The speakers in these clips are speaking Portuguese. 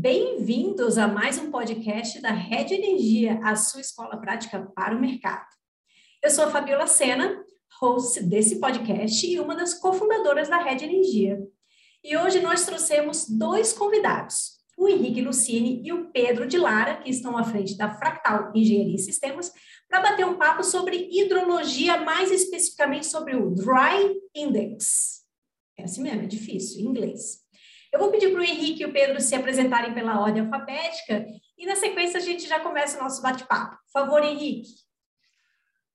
Bem-vindos a mais um podcast da Rede Energia, a sua escola prática para o mercado. Eu sou a Fabiola Sena, host desse podcast e uma das cofundadoras da Rede Energia. E hoje nós trouxemos dois convidados, o Henrique Lucini e o Pedro de Lara, que estão à frente da Fractal Engenharia e Sistemas, para bater um papo sobre hidrologia, mais especificamente sobre o Dry Index. É assim mesmo, é difícil, em inglês. Eu vou pedir para o Henrique e o Pedro se apresentarem pela ordem alfabética e, na sequência, a gente já começa o nosso bate-papo. Por favor, Henrique.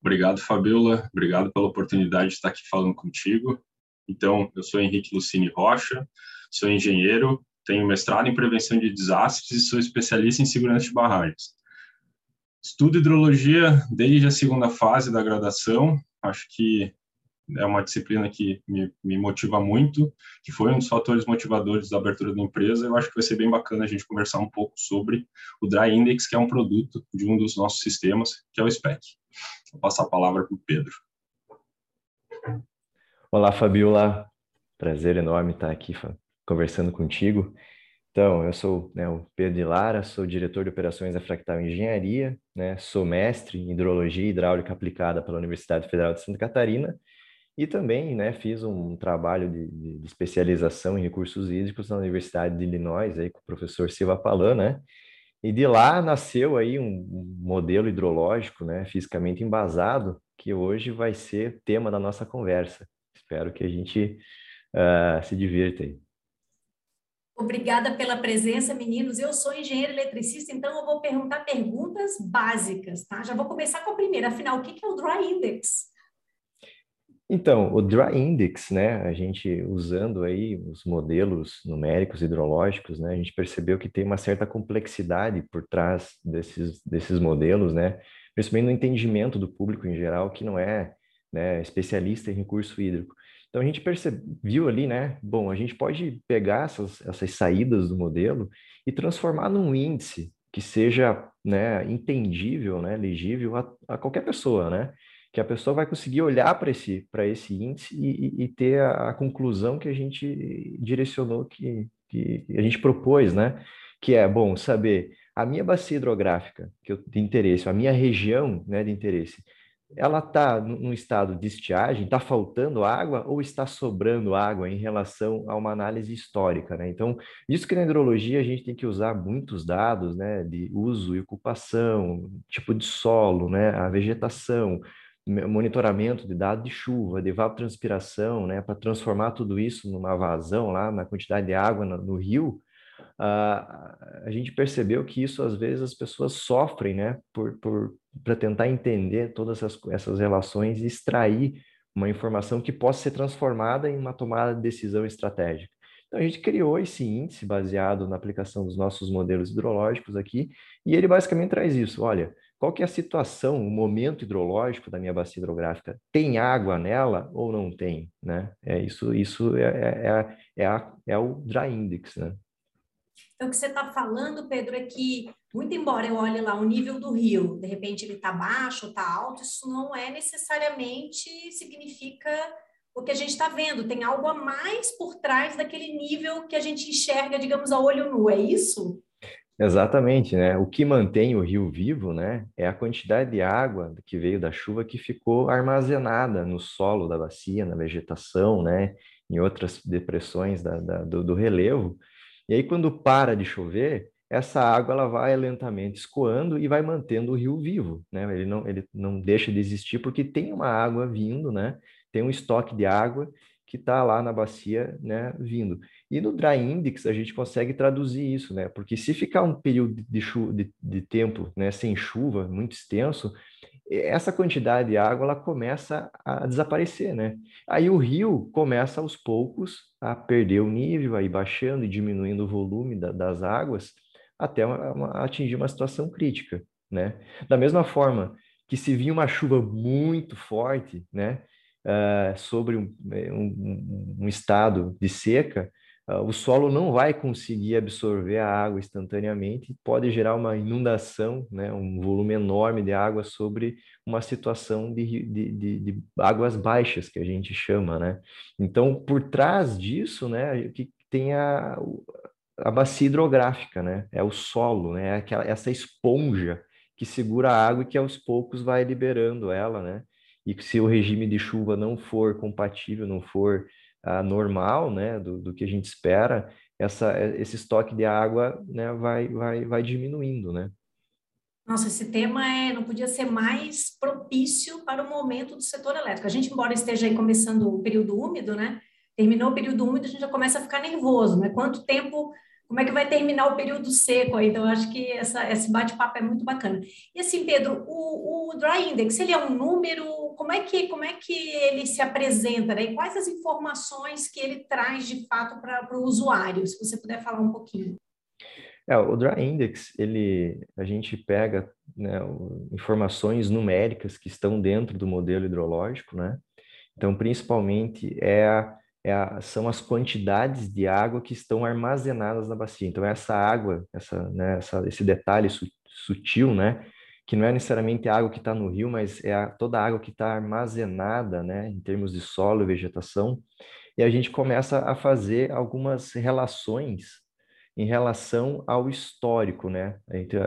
Obrigado, Fabiola. Obrigado pela oportunidade de estar aqui falando contigo. Então, eu sou Henrique Lucini Rocha, sou engenheiro, tenho mestrado em prevenção de desastres e sou especialista em segurança de barragens. Estudo hidrologia desde a segunda fase da graduação. Acho que é uma disciplina que me, me, motiva muito, que foi um dos fatores motivadores da abertura da empresa. Eu acho que vai ser bem bacana a gente conversar um pouco sobre o Dry Index, que é um produto de um dos nossos sistemas, que é o SPEC. Vou passar a palavra para o Pedro. Olá, Fabiola. Prazer enorme estar aqui conversando contigo. Então, eu sou né, o Pedro de Lara, sou diretor de operações da Fractal Engenharia, né, sou mestre em hidrologia hidráulica aplicada pela Universidade Federal de Santa Catarina e também, né, fiz um trabalho de, de, especialização em recursos hídricos na Universidade de Illinois, aí com o professor Silva Palan, né? E de lá nasceu aí um modelo hidrológico, né, fisicamente embasado, que hoje vai ser tema da nossa conversa. Espero que a gente uh, se divirta aí. Obrigada pela presença, meninos. Eu sou engenheiro eletricista, então eu vou perguntar perguntas básicas, tá? Já vou começar com a primeira. Afinal, o que é o Dry Index? Então, o Dry Index, né, a gente usando aí os modelos numéricos hidrológicos, né, a gente percebeu que tem uma certa complexidade por trás desses, desses modelos, né, principalmente no entendimento do público em geral, que não é né, especialista em recurso hídrico. Então, a gente percebeu ali, né, bom, a gente pode pegar essas, essas saídas do modelo e transformar num índice que seja né, entendível, né, legível a, a qualquer pessoa, né? Que a pessoa vai conseguir olhar para esse, esse índice e, e ter a, a, conclusão que a gente direcionou, que, que a gente propôs, né? Que é, bom, saber a minha bacia hidrográfica que eu, de interesse, a minha região né, de interesse, ela está num estado de estiagem, está faltando água ou está sobrando água em relação a uma análise histórica, né? Então, isso que na hidrologia a gente tem que usar muitos dados, né, de uso e ocupação, tipo de solo, né, a vegetação, monitoramento de dados de chuva, de evapotranspiração, né, para transformar tudo isso numa vazão lá na quantidade de água no, no rio, uh, a gente percebeu que isso às vezes as pessoas sofrem, né, por, para tentar entender todas essas, essas relações e extrair uma informação que possa ser transformada em uma tomada de decisão estratégica. Então a gente criou esse índice baseado na aplicação dos nossos modelos hidrológicos aqui, e ele basicamente traz isso. Olha, qual que é a situação, o momento hidrológico da minha bacia hidrográfica? Tem água nela ou não tem? Né? É isso, isso é, é, é, é, a, é o dry index, né? Então, o que você está falando, Pedro, é que, muito embora eu olhe lá o nível do rio, de repente ele está baixo, está alto, isso não é necessariamente significa o que a gente está vendo. Tem algo a mais por trás daquele nível que a gente enxerga, digamos, a olho nu, é isso? Exatamente, né? O que mantém o rio vivo, né, é a quantidade de água que veio da chuva que ficou armazenada no solo da bacia, na vegetação, né, em outras depressões da, da, do, do, relevo. E aí, quando para de chover, essa água ela vai lentamente escoando e vai mantendo o rio vivo, né? Ele não, ele não deixa de existir porque tem uma água vindo, né? Tem um estoque de água que está lá na bacia, né, vindo. E no dry index a gente consegue traduzir isso, né? Porque se ficar um período de, de, de tempo, né, sem chuva, muito extenso, essa quantidade de água ela começa a desaparecer, né? Aí o rio começa aos poucos a perder o nível, aí baixando e diminuindo o volume da, das águas até uma, uma, atingir uma situação crítica, né? Da mesma forma que se vir uma chuva muito forte, né? Uh, sobre um, um, um, estado de seca, uh, o solo não vai conseguir absorver a água instantaneamente, pode gerar uma inundação, né, um volume enorme de água sobre uma situação de, de, de, de águas baixas, que a gente chama. Né? Então, por trás disso, né, que tem a, a bacia hidrográfica, né? É o solo, né? É aquela, essa esponja que segura a água e que aos poucos vai liberando ela, né? E se o regime de chuva não for compatível, não for uh, normal, né, do, do, que a gente espera, essa, esse estoque de água, né, vai, vai, vai diminuindo, né? Nossa, esse tema é, não podia ser mais propício para o momento do setor elétrico. A gente, embora esteja aí começando o período úmido, né? Terminou o período úmido, a gente já começa a ficar nervoso, né? Quanto tempo, como é que vai terminar o período seco aí? Então, acho que essa, esse bate-papo é muito bacana. E assim, Pedro, o, o Dry Index, ele é um número, como é que, como é que ele se apresenta, né? E quais as informações que ele traz de fato para o usuário? Se você puder falar um pouquinho. É, o Dry Index, ele, a gente pega né, informações numéricas que estão dentro do modelo hidrológico, né? Então, principalmente, é a, é a, são as quantidades de água que estão armazenadas na bacia. Então, essa água, essa, né, essa, esse detalhe su, sutil, né? Que não é necessariamente a água que está no rio, mas é a, toda a água que está armazenada, né? Em termos de solo e vegetação. E a gente começa a fazer algumas relações em relação ao histórico, né?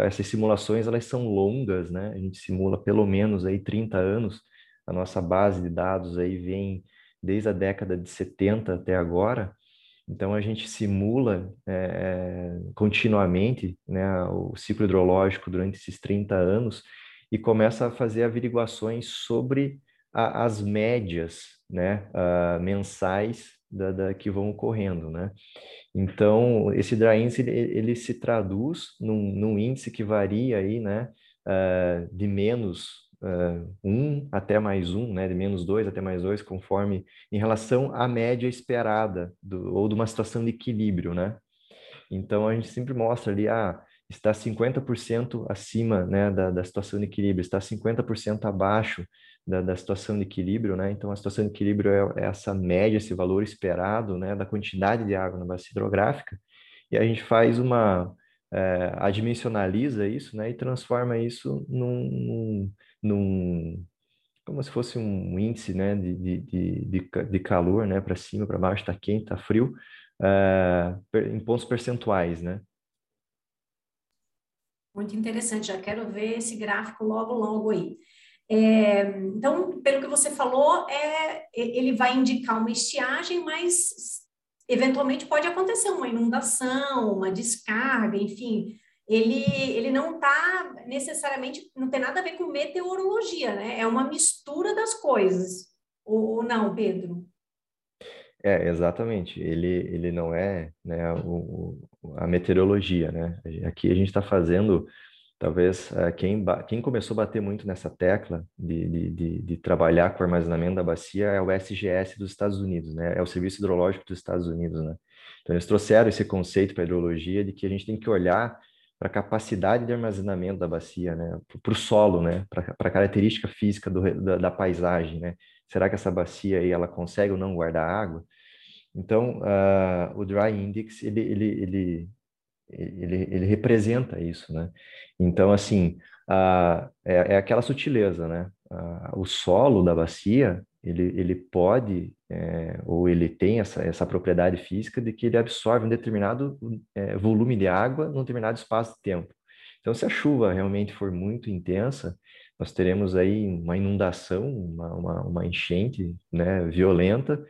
Essas simulações elas são longas, né? A gente simula pelo menos aí 30 anos. A nossa base de dados aí vem desde a década de 70 até agora. Então a gente simula é, continuamente né, o ciclo hidrológico durante esses 30 anos e começa a fazer averiguações sobre a, as médias né, uh, mensais da, da, que vão ocorrendo, né? Então, esse dry ele, ele se traduz num, num, índice que varia aí, né, uh, de menos uh, um até mais um, né, de menos dois até mais dois, conforme, em relação à média esperada, do, ou de uma situação de equilíbrio, né? Então, a gente sempre mostra ali, ah, está 50% acima, né, da, da situação de equilíbrio, está 50% abaixo da, da, situação de equilíbrio, né? Então, a situação de equilíbrio é, é, essa média, esse valor esperado, né, da quantidade de água na bacia hidrográfica, e a gente faz uma, é, adimensionaliza isso, né, e transforma isso num, num, num como se fosse um índice, né, de, de, de, de calor, né, para cima, para baixo, está quente, está frio, é, em pontos percentuais, né. Muito interessante, já quero ver esse gráfico logo, logo aí. É, então, pelo que você falou, é, ele vai indicar uma estiagem, mas eventualmente pode acontecer uma inundação, uma descarga, enfim. Ele, ele não está necessariamente, não tem nada a ver com meteorologia, né? É uma mistura das coisas. Ou, ou não, Pedro? É, exatamente. Ele, ele não é né, o, a meteorologia, né? Aqui a gente está fazendo Talvez uh, quem, quem começou a bater muito nessa tecla de, de, de, de, trabalhar com armazenamento da bacia é o SGS dos Estados Unidos, né? É o Serviço Hidrológico dos Estados Unidos, né? Então, eles trouxeram esse conceito para a hidrologia de que a gente tem que olhar para a capacidade de armazenamento da bacia, né? Para o solo, né? Para a característica física do, da, da, paisagem, né? Será que essa bacia aí ela consegue ou não guardar água? Então, uh, o Dry Index ele, ele, ele ele, ele representa isso, né? Então, assim, a, é, é aquela sutileza, né? A, o solo da bacia, ele, ele pode, é, ou ele tem essa, essa propriedade física de que ele absorve um determinado é, volume de água num determinado espaço de tempo. Então, se a chuva realmente for muito intensa, nós teremos aí uma inundação, uma, uma, uma enchente né, violenta,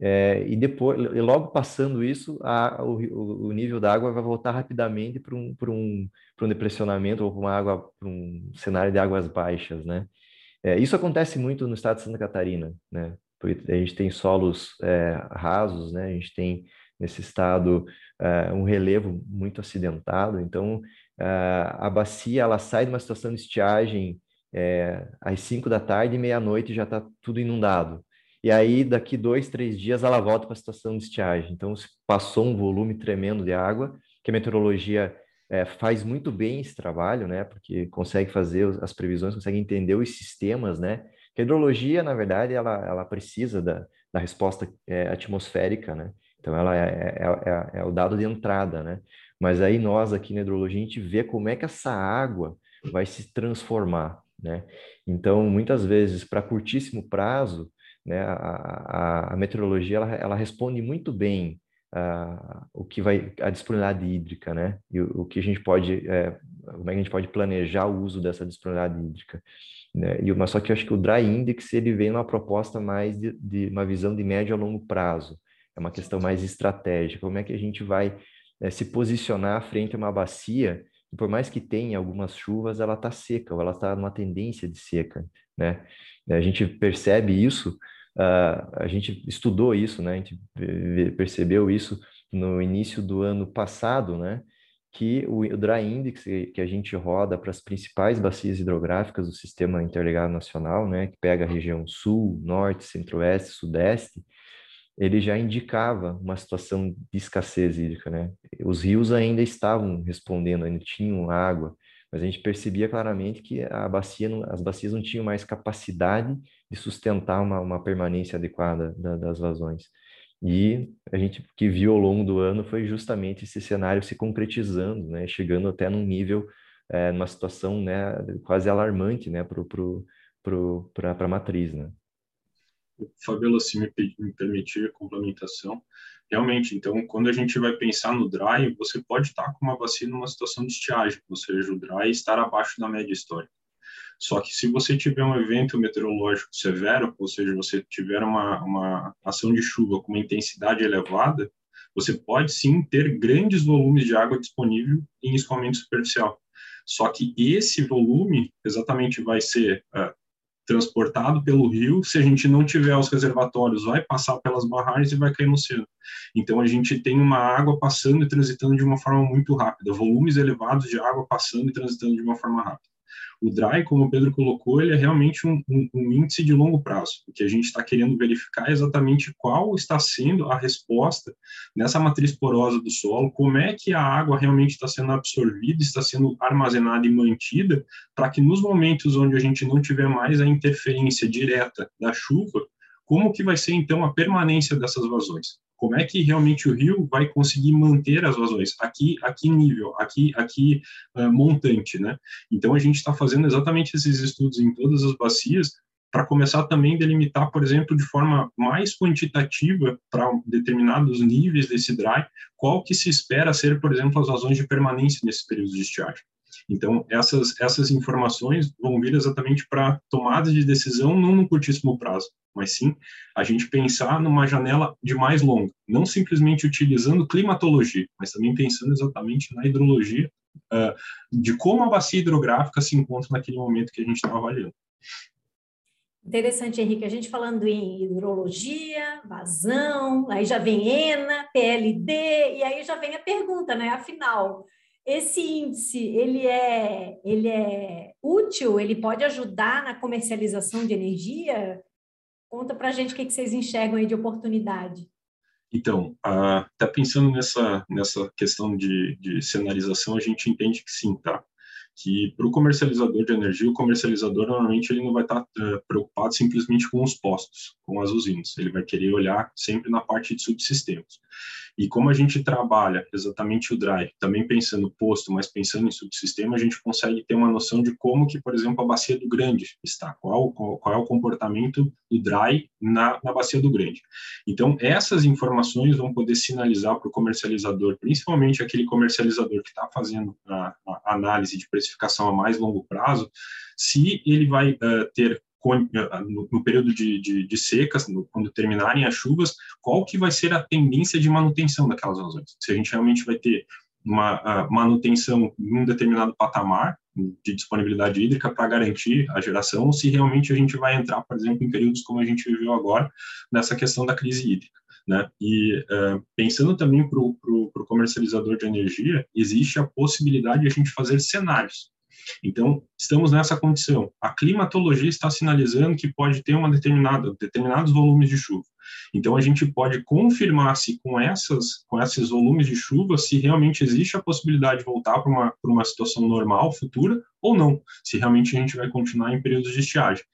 é, e depois, e logo passando isso, a, o, o, nível da água vai voltar rapidamente para um, um, um depressionamento ou para uma água, para um cenário de águas baixas, né? É, isso acontece muito no estado de Santa Catarina, né? Porque a gente tem solos é, rasos, né? A gente tem nesse estado é, um relevo muito acidentado, então é, a bacia ela sai de uma situação de estiagem é, às 5 da tarde e meia-noite já está tudo inundado. E aí, daqui dois, três dias, ela volta para a situação de estiagem. Então, passou um volume tremendo de água, que a meteorologia é, faz muito bem esse trabalho, né? Porque consegue fazer as previsões, consegue entender os sistemas, né? a hidrologia, na verdade, ela, ela precisa da, da resposta é, atmosférica, né? Então, ela é, é, é, é, o dado de entrada, né? Mas aí nós aqui na hidrologia, a gente vê como é que essa água vai se transformar, né? Então, muitas vezes, para curtíssimo prazo, né? A, a, a meteorologia ela, ela responde muito bem uh, o que vai a disponibilidade hídrica, né? E o, o que a gente pode, é, como é que a gente pode planejar o uso dessa disponibilidade hídrica? Né? E mas só que eu acho que o Dry Index ele vem numa proposta mais de, de uma visão de médio a longo prazo. É uma questão mais estratégica. Como é que a gente vai é, se posicionar frente a uma bacia que, por mais que tenha algumas chuvas, ela está seca, ou ela está numa tendência de seca, né? A gente percebe isso Uh, a gente estudou isso, né? A gente percebeu isso no início do ano passado, né? Que o, Dry Index que a gente roda para as principais bacias hidrográficas do Sistema Interligado Nacional, né? Que pega a região sul, norte, centro-oeste, sudeste, ele já indicava uma situação de escassez hídrica, né? Os rios ainda estavam respondendo, ainda tinham água, mas a gente percebia claramente que a bacia, as bacias não tinham mais capacidade de sustentar uma, uma permanência adequada da, das vazões. E a gente que viu ao longo do ano foi justamente esse cenário se concretizando, né, chegando até num nível, é, numa situação né, quase alarmante né, para a matriz. Né. Fabiola, se me, me permitir a complementação, realmente, então, quando a gente vai pensar no dry, você pode estar com uma vacina numa situação de estiagem, ou seja, o dry estar abaixo da média histórica. Só que se você tiver um evento meteorológico severo, ou seja, você tiver uma, uma ação de chuva com uma intensidade elevada, você pode sim ter grandes volumes de água disponível em escoamento superficial. Só que esse volume exatamente vai ser uh, transportado pelo rio, se a gente não tiver os reservatórios, vai passar pelas barragens e vai cair no oceano. Então a gente tem uma água passando e transitando de uma forma muito rápida, volumes elevados de água passando e transitando de uma forma rápida. O DRY, como o Pedro colocou, ele é realmente um, um, um índice de longo prazo. O que a gente está querendo verificar exatamente qual está sendo a resposta nessa matriz porosa do solo, como é que a água realmente está sendo absorvida, está sendo armazenada e mantida, para que nos momentos onde a gente não tiver mais a interferência direta da chuva, como que vai ser então a permanência dessas vazões? Como é que realmente o rio vai conseguir manter as vazões aqui, aqui nível, aqui, aqui uh, montante, né? Então a gente está fazendo exatamente esses estudos em todas as bacias para começar também a delimitar, por exemplo, de forma mais quantitativa para determinados níveis desse dry, qual que se espera ser, por exemplo, as vazões de permanência nesse período de estiagem. Então, essas, essas informações vão vir exatamente para tomadas de decisão não no curtíssimo prazo, mas sim a gente pensar numa janela de mais longa, não simplesmente utilizando climatologia, mas também pensando exatamente na hidrologia, uh, de como a bacia hidrográfica se encontra naquele momento que a gente está avaliando. Interessante, Henrique. A gente falando em hidrologia, vazão, aí já vem ENA, PLD, e aí já vem a pergunta, né? Afinal, esse índice ele é, ele é útil? Ele pode ajudar na comercialização de energia? Conta para a gente o que, que vocês enxergam aí de oportunidade. Então, até pensando nessa, nessa questão de, de cenarização, a gente entende que sim, tá? Que para o comercializador de energia, o comercializador normalmente ele não vai estar tá, preocupado simplesmente com os postos, com as usinas. Ele vai querer olhar sempre na parte de subsistemas. E como a gente trabalha exatamente o drive, também pensando posto, mas pensando em subsistema, a gente consegue ter uma noção de como que, por exemplo, a bacia do grande está, qual, qual, é o comportamento do dry na, na bacia do grande. Então, essas informações vão poder sinalizar para o comercializador, principalmente aquele comercializador que está fazendo a, a análise de precificação a mais longo prazo, se ele vai uh, ter no, no período de, de, de secas, no, quando terminarem as chuvas, qual que vai ser a tendência de manutenção daquelas vazões? Se a gente realmente vai ter uma manutenção em um determinado patamar de disponibilidade hídrica para garantir a geração, ou se realmente a gente vai entrar, por exemplo, em períodos como a gente viveu agora, nessa questão da crise hídrica. Né? E uh, pensando também para o comercializador de energia, existe a possibilidade de a gente fazer cenários. Então, estamos nessa condição. A climatologia está sinalizando que pode ter uma determinada, determinados volumes de chuva. Então, a gente pode confirmar se com, essas, com esses volumes de chuva, se realmente existe a possibilidade de voltar para uma, uma situação normal futura ou não, se realmente a gente vai continuar em períodos de estiagem.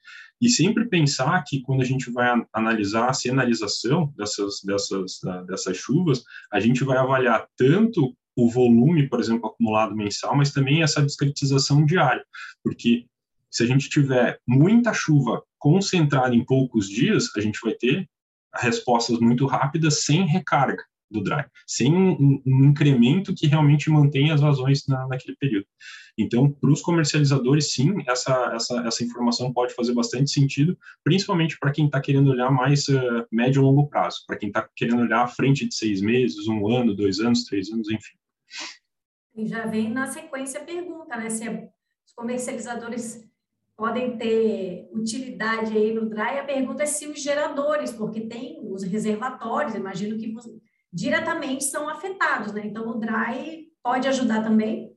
E sempre pensar que quando a gente vai analisar a sinalização dessas, dessas, dessas chuvas, a gente vai avaliar tanto o volume, por exemplo, acumulado mensal, mas também essa discretização diária, porque se a gente tiver muita chuva concentrada em poucos dias, a gente vai ter respostas muito rápidas sem recarga. do dry, sem um, um incremento que realmente mantenha as vazões na, naquele período. Então, para os comercializadores, sim, essa, essa, essa informação pode fazer bastante sentido, principalmente para quem está querendo olhar mais uh, médio e longo prazo, para quem está querendo olhar à frente de seis meses, um ano, dois anos, três anos, enfim. E já vem na sequência a pergunta, né? Se os comercializadores podem ter utilidade aí no DRY, a pergunta é se os geradores, porque tem os reservatórios, imagino que diretamente são afetados, né? Então, o DRY pode ajudar também?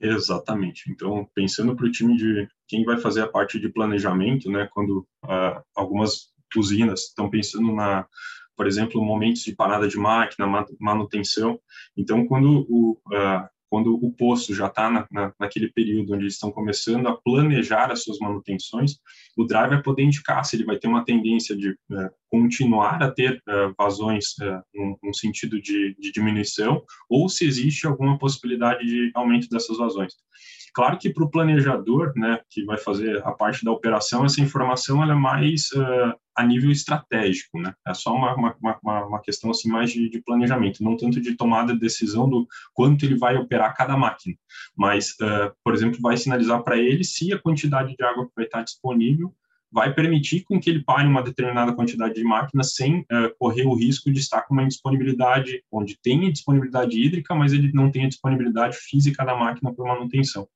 Exatamente. Então, pensando para o time de quem vai fazer a parte de planejamento, né? Quando uh, algumas usinas estão pensando na, por exemplo, momentos de parada de máquina, manutenção. Então, quando o, uh, quando o poço já está na, na, naquele período onde eles estão começando a planejar as suas manutenções, o drive vai poder indicar se ele vai ter uma tendência de uh, continuar a ter uh, vazões uh, num, sentido de, de, diminuição ou se existe alguma possibilidade de aumento dessas vazões. Claro que para o planejador, né, que vai fazer a parte da operação, essa informação ela é mais uh, a nível estratégico, né? É só uma, uma, uma, uma questão assim mais de, de, planejamento, não tanto de tomada de decisão do quanto ele vai operar cada máquina, mas, uh, por exemplo, vai sinalizar para ele se a quantidade de água que vai estar disponível vai permitir com que ele pare uma determinada quantidade de máquinas sem uh, correr o risco de estar com uma indisponibilidade, onde tenha disponibilidade hídrica, mas ele não tenha disponibilidade física da máquina para manutenção.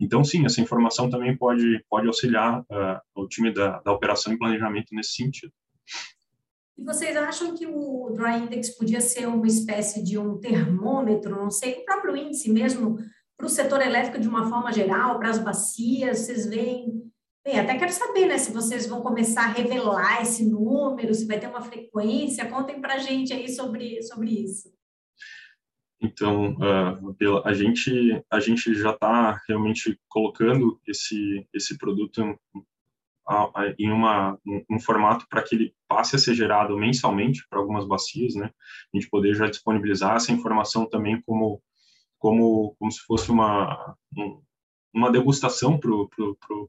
Então, sim, essa informação também pode, pode auxiliar uh, o time da, da operação e planejamento nesse sentido. E vocês acham que o Dry Index podia ser uma espécie de um termômetro, não sei, o próprio índice mesmo, para o setor elétrico de uma forma geral, para as bacias? Vocês veem Bem, até quero saber, né, se vocês vão começar a revelar esse número, se vai ter uma frequência, contem para a gente aí sobre, sobre isso. Então, uh, a gente a gente já está realmente colocando esse esse produto em, uma um, formato para que ele passe a ser gerado mensalmente para algumas bacias, né? A gente poder já disponibilizar essa informação também como como como se fosse uma um, uma degustação para o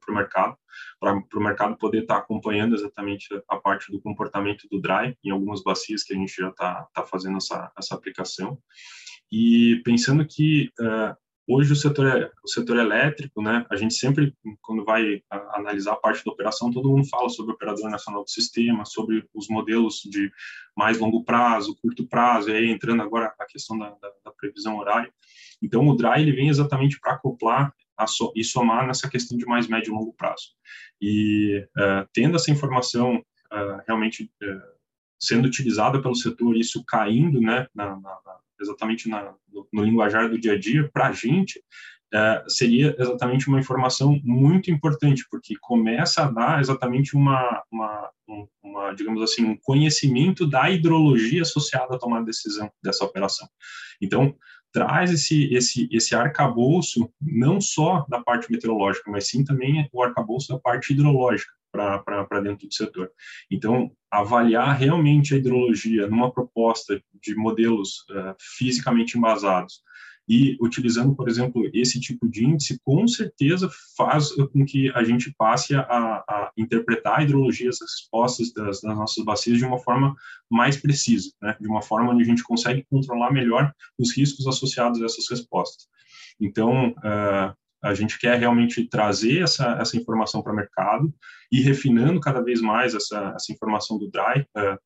mercado, para o mercado poder estar tá acompanhando exatamente a parte do comportamento do dry em algumas bacias que a gente já está tá fazendo essa, essa aplicação. E pensando que uh, hoje o setor, o setor elétrico, né, a gente sempre, quando vai analisar a parte da operação, todo mundo fala sobre o operador nacional do sistema, sobre os modelos de mais longo prazo, curto prazo, e aí entrando agora a questão da, da, da previsão horária. Então, o DRY ele vem exatamente para acoplar e somar nessa questão de mais médio e longo prazo. E uh, tendo essa informação uh, realmente uh, sendo utilizada pelo setor, isso caindo né, na, na, na, exatamente no, no, linguajar do dia a dia, para a gente, seria exatamente uma informação muito importante, porque começa a dar exatamente uma, uma, uma, digamos assim, um conhecimento da hidrologia associada tomada de decisão dessa operação. Então, traz esse, esse, esse arcabouço, não só da parte meteorológica, mas sim também o arcabouço da parte hidrológica para dentro do setor. Então, avaliar realmente a hidrologia numa proposta de modelos uh, fisicamente embasados, e utilizando, por exemplo, esse tipo de índice, com certeza faz com que a gente passe a, a interpretar a hidrologia, as respostas das, das, nossas bacias de uma forma mais precisa, né? de uma forma onde a gente consegue controlar melhor os riscos associados a essas respostas. Então, uh, a gente quer realmente trazer essa, essa informação para o mercado e refinando cada vez mais essa, essa informação do DRY, uh,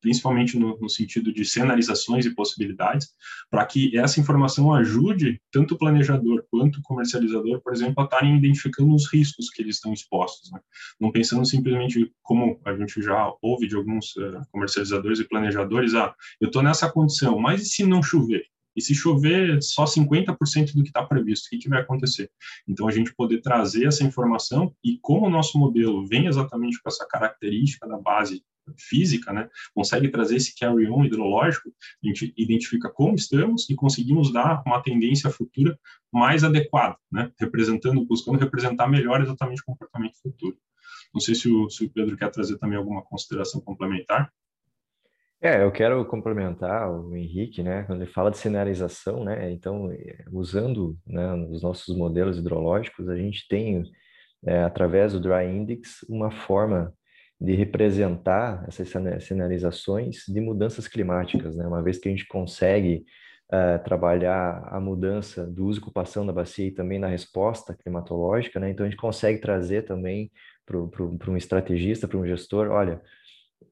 principalmente no, no, sentido de sinalizações e possibilidades, para que essa informação ajude tanto o planejador quanto o comercializador, por exemplo, a estarem identificando os riscos que eles estão expostos, né? não pensando simplesmente como a gente já ouve de alguns uh, comercializadores e planejadores, ah, eu estou nessa condição, mas e se não chover? E se chover só 50% do que está previsto, o que, que vai acontecer? Então, a gente poder trazer essa informação e como o nosso modelo vem exatamente com essa característica da base física, né, consegue trazer esse carry-on hidrológico, a gente identifica como estamos e conseguimos dar uma tendência futura mais adequada, né, representando, buscando representar melhor exatamente o comportamento futuro. Não sei se o, se o Pedro quer trazer também alguma consideração complementar. É, eu quero complementar o Henrique, né, quando ele fala de sinalização, né, então, eh, usando né, os nossos modelos hidrológicos, a gente tem, é, através do Dry Index, uma forma de representar essas sinalizações de mudanças climáticas, né? Uma vez que a gente consegue uh, trabalhar a mudança do uso e ocupação da bacia e também na resposta climatológica, né? Então a gente consegue trazer também para um estrategista, para um gestor, olha,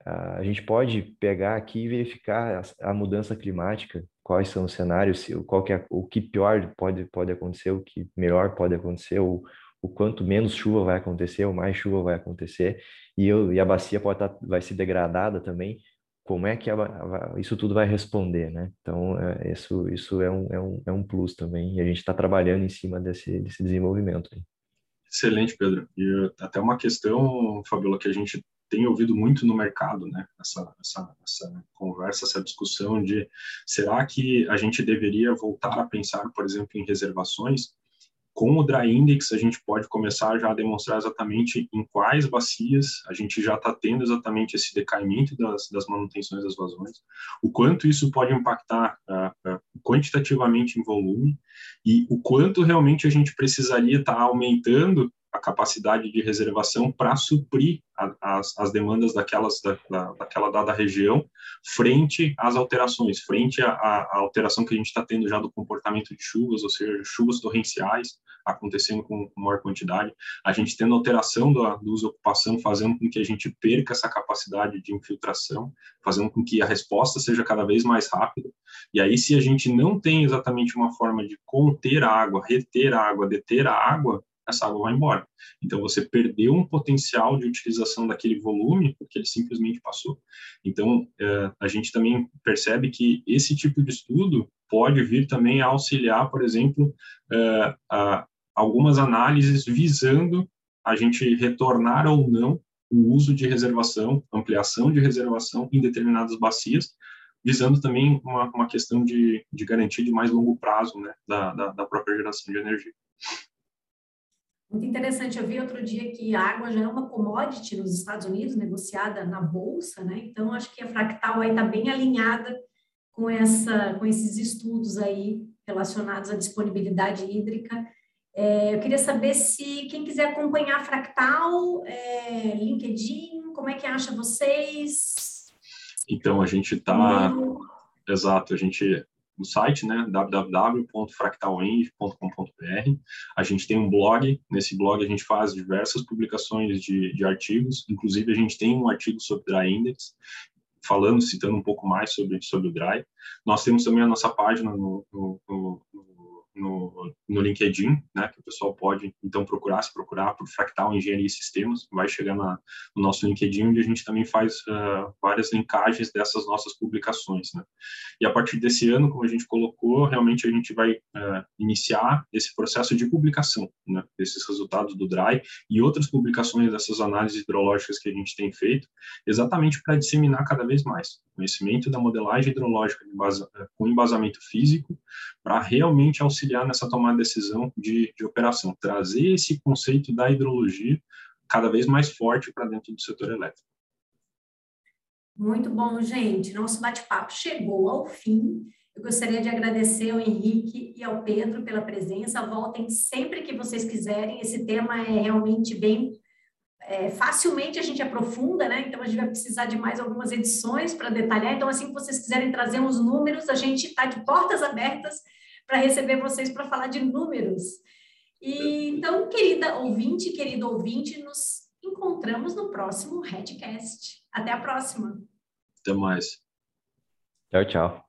a gente pode pegar aqui e verificar a, a mudança climática, quais são os cenários, qual que é, o que pior pode, pode acontecer, o que melhor pode acontecer, o, o quanto menos chuva vai acontecer, ou mais chuva vai acontecer, e, eu, e a bacia pode tá, vai ser degradada também, como é que a, a, isso tudo vai responder, né? Então, é, isso, isso é, um, é, um, é um plus também, e a gente está trabalhando em cima desse, desse desenvolvimento. Excelente, Pedro. E até uma questão, Fabiola, que a gente tem ouvido muito no mercado, né? Essa, essa, essa conversa, essa discussão de será que a gente deveria voltar a pensar, por exemplo, em reservações? Com o Dry Index, a gente pode começar já a demonstrar exatamente em quais bacias a gente já está tendo exatamente esse decaimento das, das, manutenções das vazões, o quanto isso pode impactar uh, uh, quantitativamente em volume e o quanto realmente a gente precisaria estar tá aumentando a capacidade de reservação para suprir a, as, as, demandas daquelas, da, da, daquela dada região frente às alterações, frente à, alteração que a gente está tendo já do comportamento de chuvas, ou seja, chuvas torrenciais acontecendo com, maior quantidade, a gente tendo alteração do, do uso ocupação, fazendo com que a gente perca essa capacidade de infiltração, fazendo com que a resposta seja cada vez mais rápida. E aí, se a gente não tem exatamente uma forma de conter a água, reter a água, deter a água, essa água vai embora. Então, você perdeu um potencial de utilização daquele volume porque ele simplesmente passou. Então, é, a gente também percebe que esse tipo de estudo pode vir também a auxiliar, por exemplo, a, algumas análises visando a gente retornar ou não o uso de reservação, ampliação de reservação em determinadas bacias, visando também uma, uma questão de, de garantia de mais longo prazo né, da, da, da própria geração de energia. Muito interessante. Eu vi outro dia que a água já é uma commodity nos Estados Unidos, negociada na bolsa, né? Então acho que a Fractal aí está bem alinhada com essa, com esses estudos aí relacionados à disponibilidade hídrica. É, eu queria saber se quem quiser acompanhar a Fractal, é, LinkedIn, como é que acha vocês? Então a gente está, exato, a gente no site, né, www.fractalend.com.br. A gente tem um blog, nesse blog a gente faz diversas publicações de, de artigos, inclusive a gente tem um artigo sobre Dry Index, falando, citando um pouco mais sobre, sobre o Dry. Nós temos também a nossa página no, no, no no, no LinkedIn, né, que o pessoal pode então procurar, se procurar por Fractal Engenharia e Sistemas, vai chegar na, no nosso LinkedIn, onde a gente também faz uh, várias linkagens dessas nossas publicações. Né. E a partir desse ano, como a gente colocou, realmente a gente vai uh, iniciar esse processo de publicação né, desses resultados do DRY e outras publicações dessas análises hidrológicas que a gente tem feito, exatamente para disseminar cada vez mais conhecimento da modelagem hidrológica com embasamento físico, para realmente auxiliar nessa tomada de decisão de, de operação, trazer esse conceito da hidrologia cada vez mais forte para dentro do setor elétrico. Muito bom, gente. Nosso bate-papo chegou ao fim. Eu gostaria de agradecer ao Henrique e ao Pedro pela presença. Voltem sempre que vocês quiserem. Esse tema é realmente bem é, facilmente a gente aprofunda, né? Então a gente vai precisar de mais algumas edições para detalhar. Então, assim que vocês quiserem trazer uns números, a gente está de portas abertas para receber vocês para falar de números. E então, querida ouvinte, querido ouvinte, nos encontramos no próximo Redcast. Até a próxima. Até mais. Tchau, tchau.